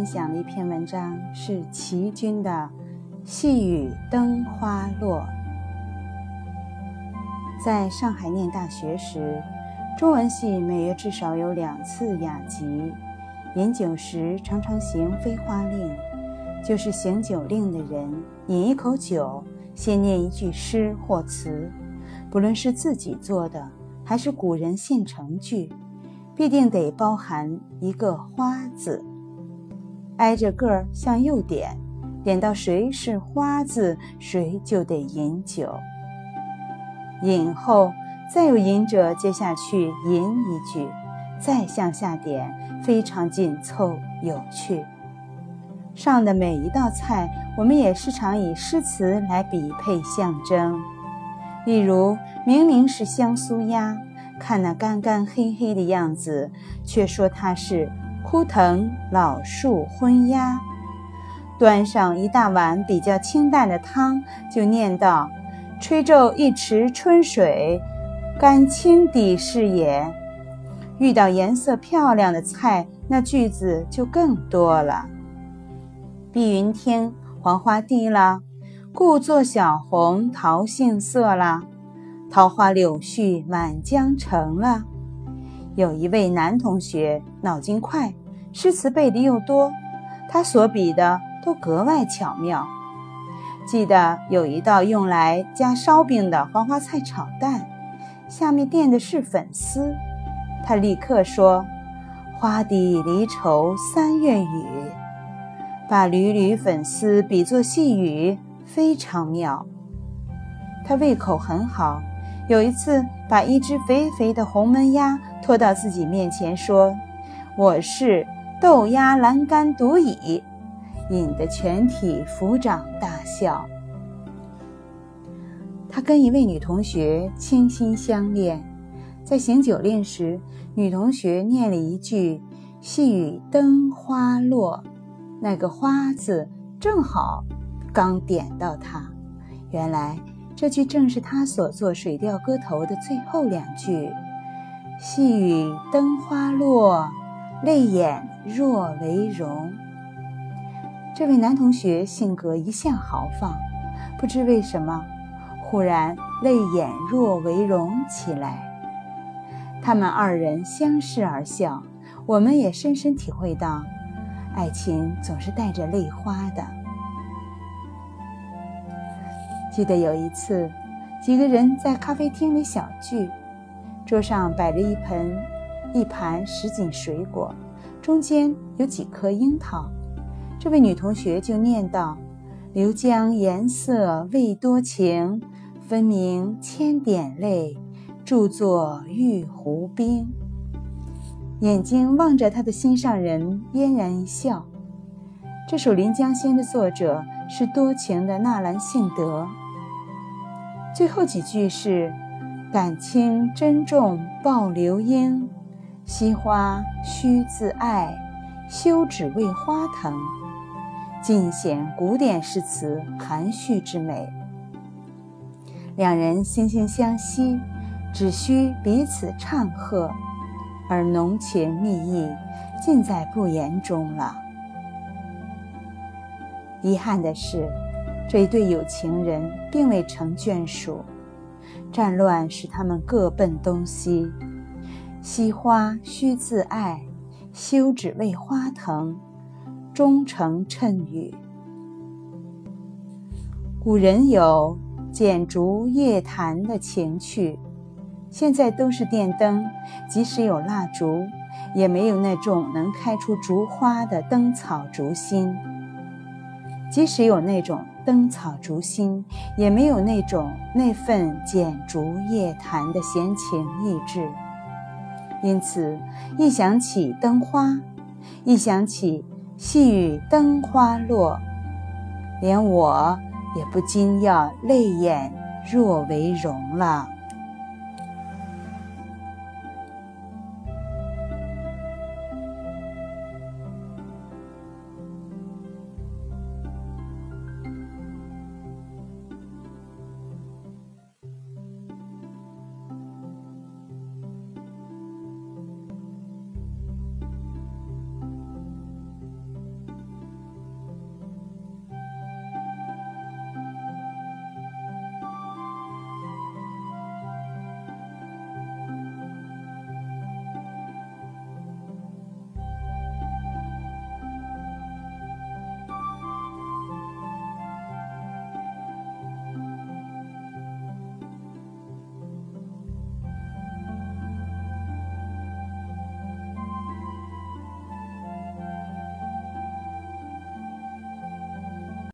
分享的一篇文章是齐君的《细雨灯花落》。在上海念大学时，中文系每月至少有两次雅集。饮酒时常常行飞花令，就是行酒令的人饮一口酒，先念一句诗或词，不论是自己做的还是古人现成句，必定得包含一个“花”字。挨着个儿向右点，点到谁是花字，谁就得饮酒。饮后，再有饮者接下去吟一句，再向下点，非常紧凑有趣。上的每一道菜，我们也时常以诗词来比配象征。例如，明明是香酥鸭，看那干干黑黑的样子，却说它是。枯藤老树昏鸦，端上一大碗比较清淡的汤，就念道：“吹皱一池春水，甘清底是也。”遇到颜色漂亮的菜，那句子就更多了。碧云天，黄花地了，故作小红桃杏色了，桃花柳絮满江城了。有一位男同学脑筋快。诗词背的又多，他所比的都格外巧妙。记得有一道用来加烧饼的黄花菜炒蛋，下面垫的是粉丝，他立刻说：“花底离愁三月雨”，把缕缕粉丝比作细雨，非常妙。他胃口很好，有一次把一只肥肥的红焖鸭拖到自己面前说：“我是。”豆鸭栏杆独倚，引得全体抚掌大笑。他跟一位女同学倾心相恋，在行酒令时，女同学念了一句“细雨灯花落”，那个“花”字正好刚点到他。原来这句正是他所作《水调歌头》的最后两句：“细雨灯花落，泪眼。”若为荣，这位男同学性格一向豪放，不知为什么，忽然泪眼若为荣起来。他们二人相视而笑，我们也深深体会到，爱情总是带着泪花的。记得有一次，几个人在咖啡厅里小聚，桌上摆着一盆、一盘什锦水果。中间有几颗樱桃，这位女同学就念道：“流江颜色未多情，分明千点泪，著作玉壶冰。”眼睛望着他的心上人，嫣然一笑。这首《临江仙》的作者是多情的纳兰性德。最后几句是：“感情珍重报流莺。”惜花须自爱，休只为花疼。尽显古典诗词含蓄之美。两人惺惺相惜，只需彼此唱和，而浓情蜜意尽在不言中了。遗憾的是，这一对有情人并未成眷属，战乱使他们各奔东西。惜花须自爱，休只为花疼。终成谶语。古人有剪烛夜谈的情趣，现在都是电灯，即使有蜡烛，也没有那种能开出烛花的灯草烛心。即使有那种灯草烛心，也没有那种那份剪烛夜谈的闲情逸致。因此，一想起灯花，一想起细雨灯花落，连我也不禁要泪眼若为荣了。